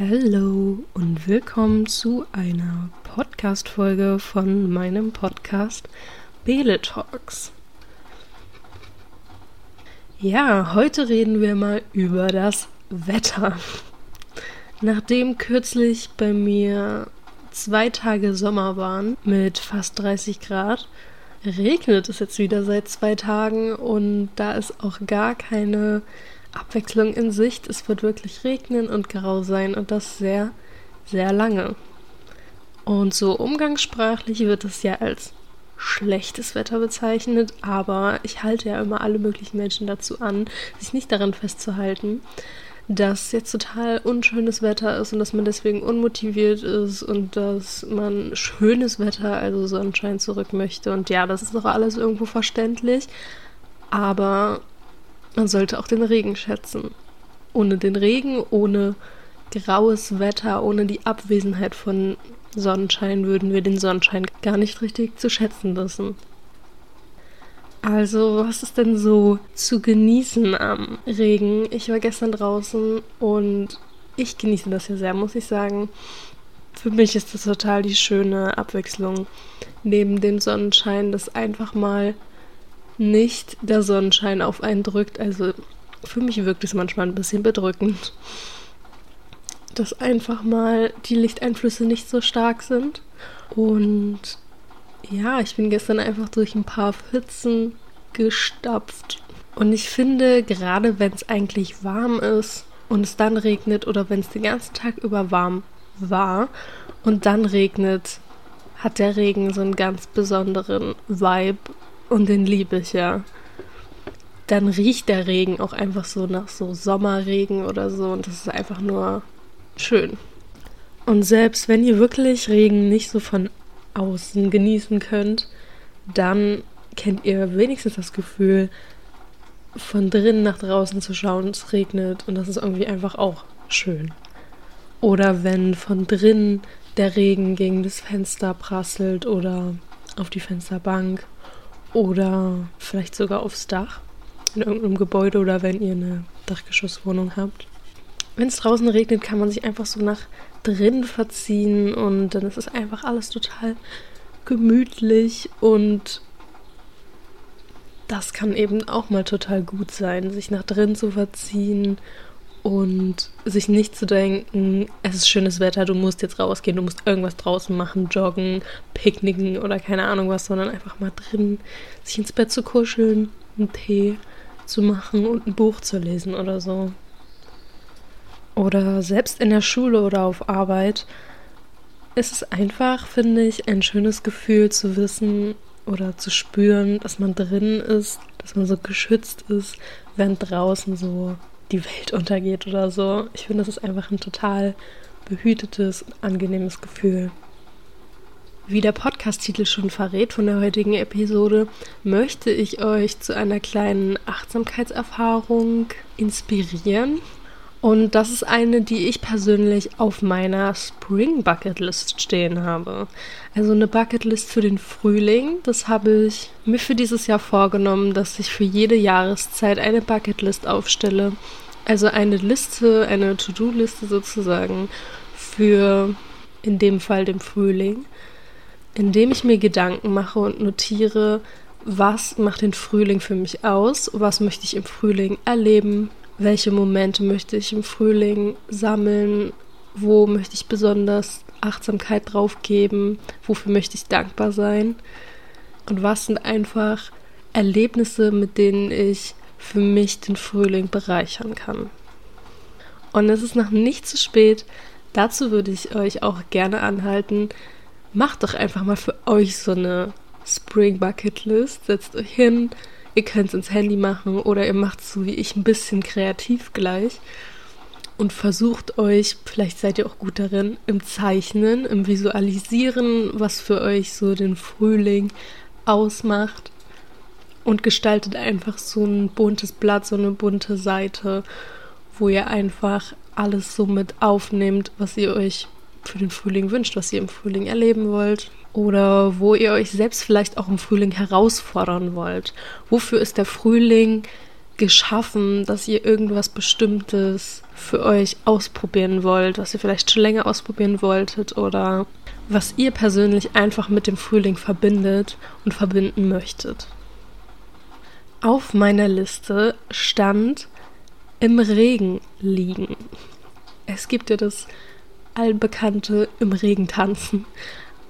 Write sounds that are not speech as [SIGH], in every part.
Hallo und willkommen zu einer Podcast-Folge von meinem Podcast Bele Talks. Ja, heute reden wir mal über das Wetter. Nachdem kürzlich bei mir zwei Tage Sommer waren mit fast 30 Grad, regnet es jetzt wieder seit zwei Tagen und da ist auch gar keine Abwechslung in Sicht. Es wird wirklich regnen und grau sein und das sehr, sehr lange. Und so umgangssprachlich wird es ja als schlechtes Wetter bezeichnet, aber ich halte ja immer alle möglichen Menschen dazu an, sich nicht daran festzuhalten, dass jetzt total unschönes Wetter ist und dass man deswegen unmotiviert ist und dass man schönes Wetter, also Sonnenschein zurück möchte. Und ja, das ist doch alles irgendwo verständlich, aber man sollte auch den Regen schätzen. Ohne den Regen, ohne graues Wetter, ohne die Abwesenheit von Sonnenschein würden wir den Sonnenschein gar nicht richtig zu schätzen wissen. Also, was ist denn so zu genießen am Regen? Ich war gestern draußen und ich genieße das ja sehr, muss ich sagen. Für mich ist das total die schöne Abwechslung neben dem Sonnenschein, das einfach mal nicht der Sonnenschein auf einen drückt. Also für mich wirkt es manchmal ein bisschen bedrückend, dass einfach mal die Lichteinflüsse nicht so stark sind. Und ja, ich bin gestern einfach durch ein paar Pfützen gestapft. Und ich finde, gerade wenn es eigentlich warm ist und es dann regnet oder wenn es den ganzen Tag über warm war und dann regnet, hat der Regen so einen ganz besonderen Vibe und den liebe ich ja. Dann riecht der Regen auch einfach so nach so Sommerregen oder so und das ist einfach nur schön. Und selbst wenn ihr wirklich Regen nicht so von außen genießen könnt, dann kennt ihr wenigstens das Gefühl, von drinnen nach draußen zu schauen, es regnet und das ist irgendwie einfach auch schön. Oder wenn von drinnen der Regen gegen das Fenster prasselt oder auf die Fensterbank oder vielleicht sogar aufs Dach in irgendeinem Gebäude oder wenn ihr eine Dachgeschosswohnung habt. Wenn es draußen regnet, kann man sich einfach so nach drin verziehen und dann ist es einfach alles total gemütlich und das kann eben auch mal total gut sein, sich nach drin zu verziehen und sich nicht zu denken, es ist schönes Wetter, du musst jetzt rausgehen, du musst irgendwas draußen machen, joggen, picknicken oder keine Ahnung was, sondern einfach mal drin sich ins Bett zu kuscheln, einen Tee zu machen und ein Buch zu lesen oder so. Oder selbst in der Schule oder auf Arbeit ist es einfach, finde ich, ein schönes Gefühl zu wissen oder zu spüren, dass man drin ist, dass man so geschützt ist, während draußen so die Welt untergeht oder so. Ich finde, das ist einfach ein total behütetes angenehmes Gefühl. Wie der Podcast-Titel schon verrät von der heutigen Episode, möchte ich euch zu einer kleinen Achtsamkeitserfahrung inspirieren. Und das ist eine, die ich persönlich auf meiner Spring Bucket List stehen habe. Also eine Bucketlist für den Frühling. Das habe ich mir für dieses Jahr vorgenommen, dass ich für jede Jahreszeit eine Bucketlist aufstelle. Also eine Liste, eine To-Do-Liste sozusagen für in dem Fall den Frühling, indem ich mir Gedanken mache und notiere, was macht den Frühling für mich aus, was möchte ich im Frühling erleben, welche Momente möchte ich im Frühling sammeln, wo möchte ich besonders Achtsamkeit drauf geben, wofür möchte ich dankbar sein und was sind einfach Erlebnisse, mit denen ich für mich den Frühling bereichern kann. Und es ist noch nicht zu spät. Dazu würde ich euch auch gerne anhalten. Macht doch einfach mal für euch so eine Spring Bucket List. Setzt euch hin, Ihr könnt es ins Handy machen oder ihr macht es so wie ich ein bisschen kreativ gleich. Und versucht euch, vielleicht seid ihr auch gut darin, im Zeichnen, im Visualisieren, was für euch so den Frühling ausmacht. Und gestaltet einfach so ein buntes Blatt, so eine bunte Seite, wo ihr einfach alles so mit aufnehmt, was ihr euch für den Frühling wünscht, was ihr im Frühling erleben wollt oder wo ihr euch selbst vielleicht auch im Frühling herausfordern wollt. Wofür ist der Frühling geschaffen, dass ihr irgendwas Bestimmtes für euch ausprobieren wollt, was ihr vielleicht schon länger ausprobieren wolltet oder was ihr persönlich einfach mit dem Frühling verbindet und verbinden möchtet. Auf meiner Liste stand im Regen liegen. Es gibt ja das allbekannte im Regen tanzen,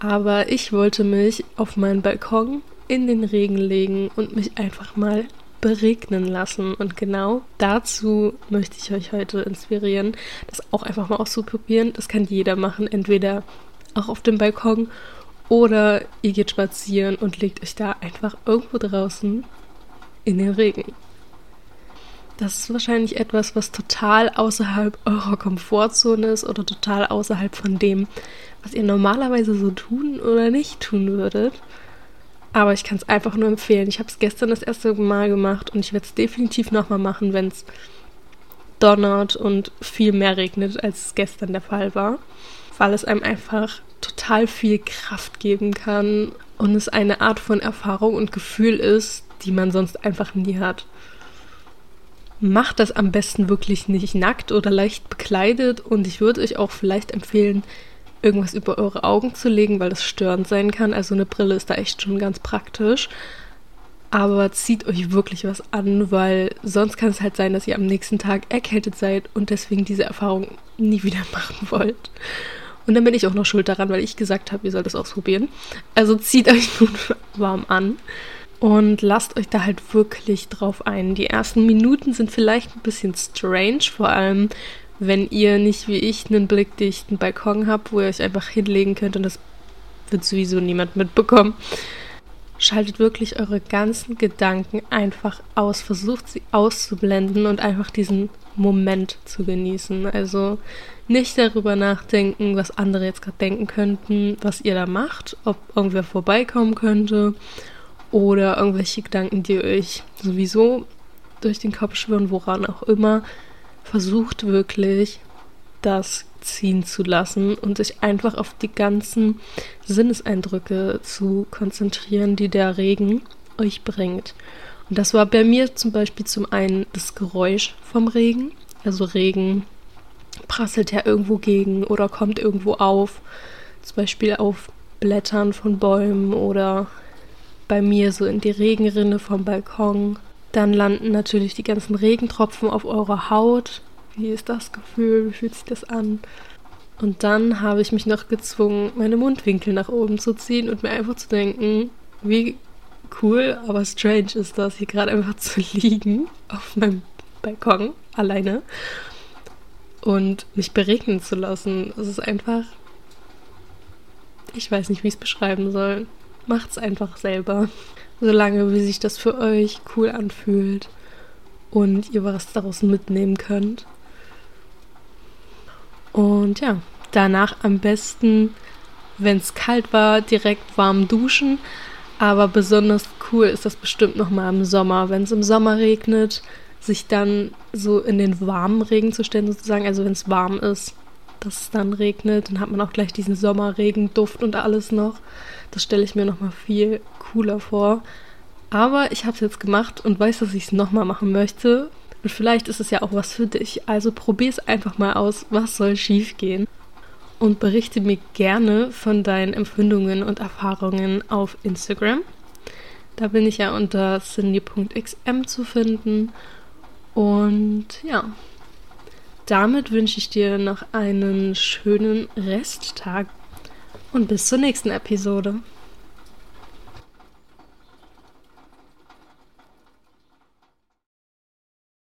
aber ich wollte mich auf meinen Balkon in den Regen legen und mich einfach mal beregnen lassen. Und genau dazu möchte ich euch heute inspirieren, das auch einfach mal auszuprobieren. Das kann jeder machen, entweder auch auf dem Balkon oder ihr geht spazieren und legt euch da einfach irgendwo draußen in den Regen. Das ist wahrscheinlich etwas, was total außerhalb eurer Komfortzone ist oder total außerhalb von dem, was ihr normalerweise so tun oder nicht tun würdet. Aber ich kann es einfach nur empfehlen. Ich habe es gestern das erste Mal gemacht und ich werde es definitiv nochmal machen, wenn es donnert und viel mehr regnet, als es gestern der Fall war. Weil es einem einfach total viel Kraft geben kann und es eine Art von Erfahrung und Gefühl ist, die man sonst einfach nie hat. Macht das am besten wirklich nicht nackt oder leicht bekleidet und ich würde euch auch vielleicht empfehlen, irgendwas über eure Augen zu legen, weil das störend sein kann. Also eine Brille ist da echt schon ganz praktisch. Aber zieht euch wirklich was an, weil sonst kann es halt sein, dass ihr am nächsten Tag erkältet seid und deswegen diese Erfahrung nie wieder [LAUGHS] machen wollt. Und dann bin ich auch noch schuld daran, weil ich gesagt habe, ihr sollt das ausprobieren. Also zieht euch [LAUGHS] nun warm an und lasst euch da halt wirklich drauf ein. Die ersten Minuten sind vielleicht ein bisschen strange, vor allem wenn ihr nicht wie ich einen blickdichten Balkon habt, wo ihr euch einfach hinlegen könnt und das wird sowieso niemand mitbekommen. Schaltet wirklich eure ganzen Gedanken einfach aus. Versucht sie auszublenden und einfach diesen Moment zu genießen. Also nicht darüber nachdenken, was andere jetzt gerade denken könnten, was ihr da macht, ob irgendwer vorbeikommen könnte oder irgendwelche Gedanken, die euch sowieso durch den Kopf schwirren, woran auch immer versucht wirklich, das ziehen zu lassen und sich einfach auf die ganzen Sinneseindrücke zu konzentrieren, die der Regen euch bringt. Und das war bei mir zum Beispiel zum einen das Geräusch vom Regen. Also Regen prasselt ja irgendwo gegen oder kommt irgendwo auf. Zum Beispiel auf Blättern von Bäumen oder bei mir so in die Regenrinne vom Balkon. Dann landen natürlich die ganzen Regentropfen auf eurer Haut. Wie ist das Gefühl? Wie fühlt sich das an? Und dann habe ich mich noch gezwungen, meine Mundwinkel nach oben zu ziehen und mir einfach zu denken, wie cool, aber strange ist das, hier gerade einfach zu [LAUGHS] liegen auf meinem Balkon alleine und mich beregnen zu lassen. Es ist einfach, ich weiß nicht, wie ich es beschreiben soll. Macht's einfach selber solange wie sich das für euch cool anfühlt und ihr was daraus mitnehmen könnt. Und ja, danach am besten, wenn es kalt war, direkt warm duschen. Aber besonders cool ist das bestimmt nochmal im Sommer. Wenn es im Sommer regnet, sich dann so in den warmen Regen zu stellen, sozusagen. Also wenn es warm ist, dass es dann regnet, dann hat man auch gleich diesen Sommerregenduft und alles noch. Das stelle ich mir nochmal viel cooler vor. Aber ich habe es jetzt gemacht und weiß, dass ich es nochmal machen möchte. Und vielleicht ist es ja auch was für dich. Also probier es einfach mal aus. Was soll schiefgehen? Und berichte mir gerne von deinen Empfindungen und Erfahrungen auf Instagram. Da bin ich ja unter cindy.xm zu finden. Und ja, damit wünsche ich dir noch einen schönen Resttag und bis zur nächsten Episode.